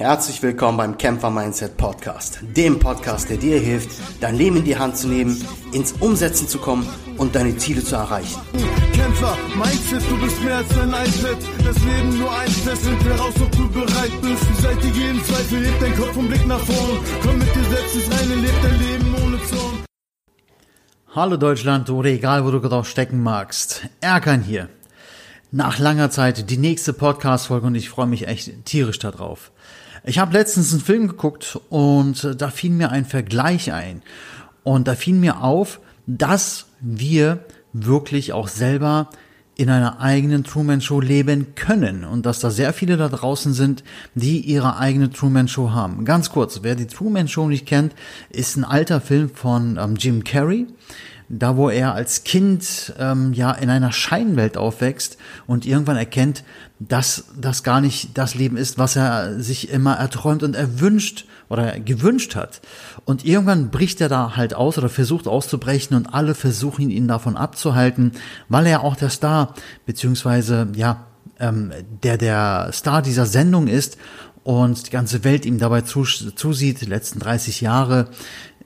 Herzlich willkommen beim Kämpfer Mindset Podcast, dem Podcast, der dir hilft, dein Leben in die Hand zu nehmen, ins Umsetzen zu kommen und deine Ziele zu erreichen. Kämpfer Mindset, du bist mehr als ein iPad. Das Leben nur ein Test, find heraus, ob du bereit bist. Beseitige jeden Zweifel, lebt dein Kopf und Blick nach vorn. Komm mit dir selbst ins Reine, lebt dein Leben ohne Zorn. Hallo Deutschland oder egal, wo du gerade stecken magst. Erkan hier. Nach langer Zeit die nächste Podcast-Folge und ich freue mich echt tierisch darauf. Ich habe letztens einen Film geguckt und da fiel mir ein Vergleich ein. Und da fiel mir auf, dass wir wirklich auch selber in einer eigenen Truman Show leben können und dass da sehr viele da draußen sind, die ihre eigene Truman Show haben. Ganz kurz, wer die Truman Show nicht kennt, ist ein alter Film von ähm, Jim Carrey da wo er als Kind ähm, ja in einer Scheinwelt aufwächst und irgendwann erkennt, dass das gar nicht das Leben ist, was er sich immer erträumt und erwünscht oder gewünscht hat. Und irgendwann bricht er da halt aus oder versucht auszubrechen und alle versuchen ihn davon abzuhalten, weil er auch der Star beziehungsweise ja ähm, der der Star dieser Sendung ist und die ganze Welt ihm dabei zusieht, die letzten 30 Jahre,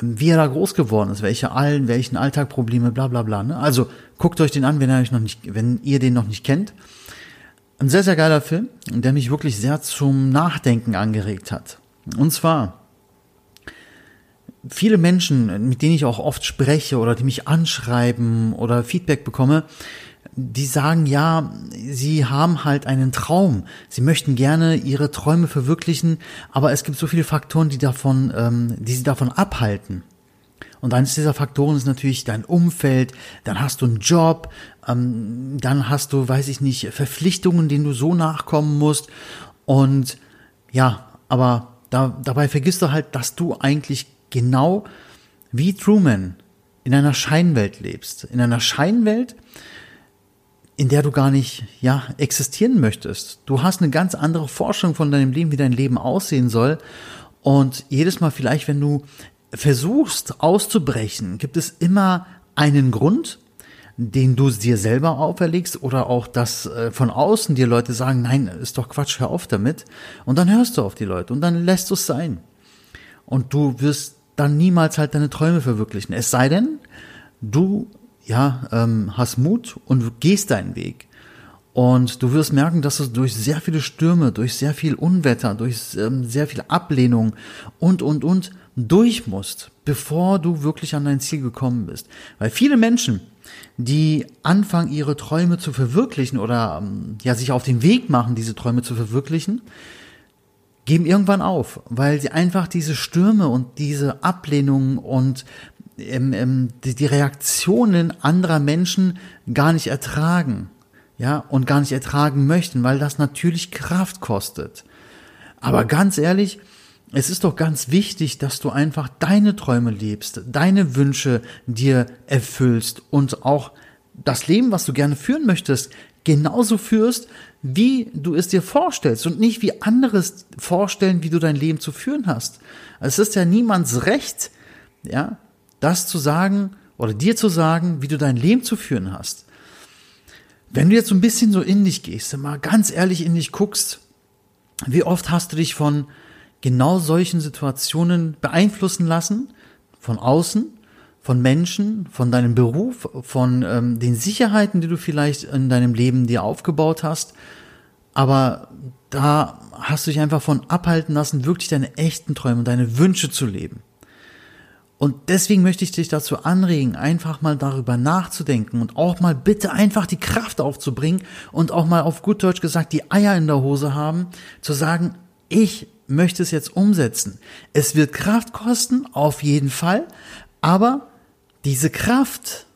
wie er da groß geworden ist, welche allen, welchen Alltagprobleme, bla bla bla. Ne? Also guckt euch den an, wenn euch noch nicht, wenn ihr den noch nicht kennt. Ein sehr, sehr geiler Film, der mich wirklich sehr zum Nachdenken angeregt hat. Und zwar, viele Menschen, mit denen ich auch oft spreche oder die mich anschreiben oder Feedback bekomme, die sagen, ja, sie haben halt einen Traum, sie möchten gerne ihre Träume verwirklichen, aber es gibt so viele Faktoren, die davon, ähm, die sie davon abhalten. Und eines dieser Faktoren ist natürlich dein Umfeld, dann hast du einen Job, ähm, dann hast du, weiß ich nicht, Verpflichtungen, denen du so nachkommen musst. Und ja, aber da, dabei vergisst du halt, dass du eigentlich genau wie Truman in einer Scheinwelt lebst. In einer Scheinwelt, in der du gar nicht, ja, existieren möchtest. Du hast eine ganz andere Forschung von deinem Leben, wie dein Leben aussehen soll. Und jedes Mal vielleicht, wenn du versuchst auszubrechen, gibt es immer einen Grund, den du dir selber auferlegst oder auch, dass äh, von außen dir Leute sagen, nein, ist doch Quatsch, hör auf damit. Und dann hörst du auf die Leute und dann lässt du es sein. Und du wirst dann niemals halt deine Träume verwirklichen. Es sei denn, du ja, ähm, hast Mut und gehst deinen Weg. Und du wirst merken, dass du durch sehr viele Stürme, durch sehr viel Unwetter, durch ähm, sehr viel Ablehnung und, und, und durch musst, bevor du wirklich an dein Ziel gekommen bist. Weil viele Menschen, die anfangen, ihre Träume zu verwirklichen oder ähm, ja, sich auf den Weg machen, diese Träume zu verwirklichen, geben irgendwann auf, weil sie einfach diese Stürme und diese Ablehnung und ähm, ähm, die, die Reaktionen anderer Menschen gar nicht ertragen, ja, und gar nicht ertragen möchten, weil das natürlich Kraft kostet. Aber ganz ehrlich, es ist doch ganz wichtig, dass du einfach deine Träume lebst, deine Wünsche dir erfüllst und auch das Leben, was du gerne führen möchtest, genauso führst, wie du es dir vorstellst und nicht wie anderes vorstellen, wie du dein Leben zu führen hast. Es ist ja niemands Recht, ja, das zu sagen oder dir zu sagen, wie du dein Leben zu führen hast. Wenn du jetzt so ein bisschen so in dich gehst, mal ganz ehrlich in dich guckst, wie oft hast du dich von genau solchen Situationen beeinflussen lassen, von außen, von Menschen, von deinem Beruf, von ähm, den Sicherheiten, die du vielleicht in deinem Leben dir aufgebaut hast, aber da hast du dich einfach von abhalten lassen, wirklich deine echten Träume, deine Wünsche zu leben. Und deswegen möchte ich dich dazu anregen, einfach mal darüber nachzudenken und auch mal bitte einfach die Kraft aufzubringen und auch mal auf gut Deutsch gesagt die Eier in der Hose haben, zu sagen, ich möchte es jetzt umsetzen. Es wird Kraft kosten, auf jeden Fall, aber diese Kraft,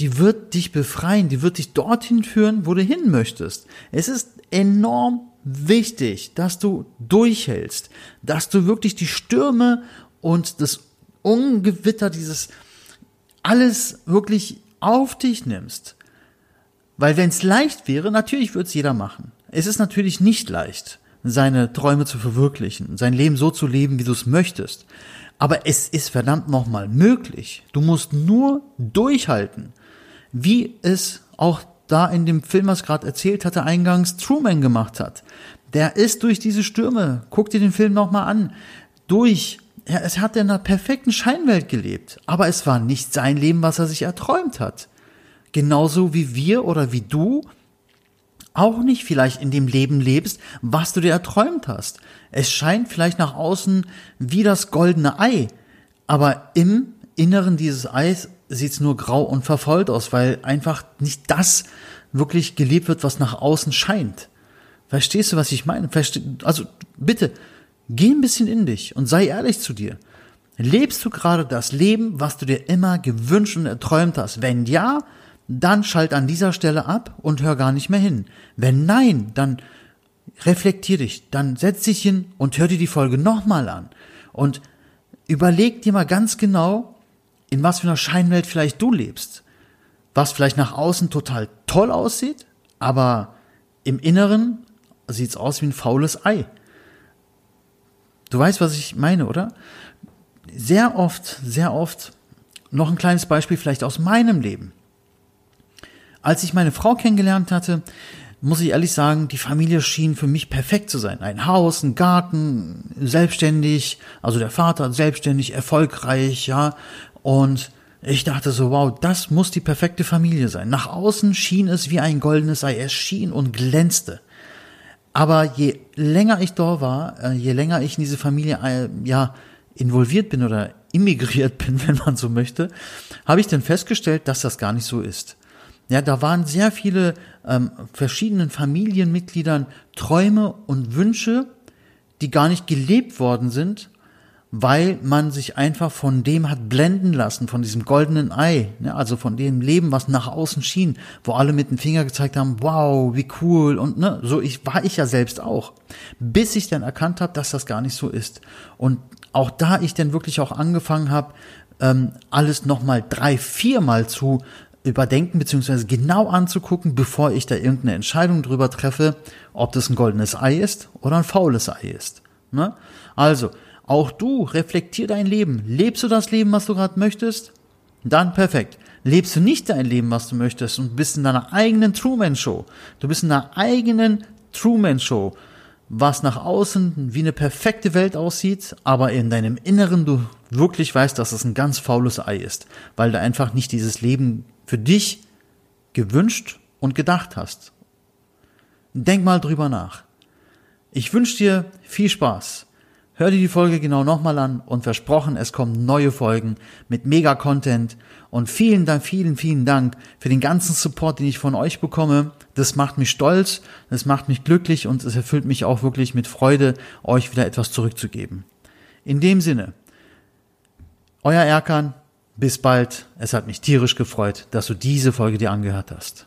die wird dich befreien, die wird dich dorthin führen, wo du hin möchtest. Es ist enorm wichtig, dass du durchhältst, dass du wirklich die Stürme und das Ungewitter, dieses alles wirklich auf dich nimmst. Weil wenn es leicht wäre, natürlich würde es jeder machen. Es ist natürlich nicht leicht, seine Träume zu verwirklichen, sein Leben so zu leben, wie du es möchtest. Aber es ist verdammt nochmal möglich. Du musst nur durchhalten, wie es auch da in dem Film, was gerade erzählt hatte, eingangs Truman gemacht hat. der ist durch diese Stürme, guck dir den Film nochmal an, durch. Er, es hat in einer perfekten Scheinwelt gelebt, aber es war nicht sein Leben, was er sich erträumt hat. Genauso wie wir oder wie du auch nicht vielleicht in dem Leben lebst, was du dir erträumt hast. Es scheint vielleicht nach außen wie das goldene Ei, aber im Inneren dieses Eis sieht's nur grau und verfolgt aus, weil einfach nicht das wirklich gelebt wird, was nach außen scheint. Verstehst du, was ich meine? Verste also bitte, geh ein bisschen in dich und sei ehrlich zu dir. Lebst du gerade das Leben, was du dir immer gewünscht und erträumt hast? Wenn ja, dann schalt an dieser Stelle ab und hör gar nicht mehr hin. Wenn nein, dann reflektier dich, dann setz dich hin und hör dir die Folge nochmal an und überleg dir mal ganz genau, in was für einer Scheinwelt vielleicht du lebst. Was vielleicht nach außen total toll aussieht, aber im Inneren sieht's aus wie ein faules Ei. Du weißt, was ich meine, oder? Sehr oft, sehr oft, noch ein kleines Beispiel vielleicht aus meinem Leben. Als ich meine Frau kennengelernt hatte, muss ich ehrlich sagen, die Familie schien für mich perfekt zu sein. Ein Haus, ein Garten, selbstständig, also der Vater selbstständig, erfolgreich, ja. Und ich dachte so, wow, das muss die perfekte Familie sein. Nach außen schien es wie ein goldenes Ei. Es schien und glänzte. Aber je länger ich dort war, äh, je länger ich in diese Familie, äh, ja, involviert bin oder immigriert bin, wenn man so möchte, habe ich dann festgestellt, dass das gar nicht so ist. Ja, da waren sehr viele ähm, verschiedenen Familienmitgliedern Träume und Wünsche, die gar nicht gelebt worden sind, weil man sich einfach von dem hat blenden lassen, von diesem goldenen Ei, ne, also von dem Leben, was nach außen schien, wo alle mit dem Finger gezeigt haben, wow, wie cool und ne, so ich war ich ja selbst auch, bis ich dann erkannt habe, dass das gar nicht so ist und auch da ich dann wirklich auch angefangen habe, ähm, alles nochmal drei, viermal zu überdenken beziehungsweise genau anzugucken, bevor ich da irgendeine Entscheidung drüber treffe, ob das ein goldenes Ei ist oder ein faules Ei ist. Ne? Also, auch du reflektier dein Leben. Lebst du das Leben, was du gerade möchtest? Dann perfekt. Lebst du nicht dein Leben, was du möchtest und bist in deiner eigenen Truman Show. Du bist in deiner eigenen Truman Show, was nach außen wie eine perfekte Welt aussieht, aber in deinem Inneren du wirklich weißt, dass es ein ganz faules Ei ist, weil du einfach nicht dieses Leben für dich gewünscht und gedacht hast. Denk mal drüber nach. Ich wünsche dir viel Spaß. Hör dir die Folge genau nochmal an und versprochen, es kommen neue Folgen mit Mega-Content und vielen Dank, vielen, vielen Dank für den ganzen Support, den ich von euch bekomme. Das macht mich stolz, das macht mich glücklich und es erfüllt mich auch wirklich mit Freude, euch wieder etwas zurückzugeben. In dem Sinne, euer Erkan, bis bald. Es hat mich tierisch gefreut, dass du diese Folge dir angehört hast.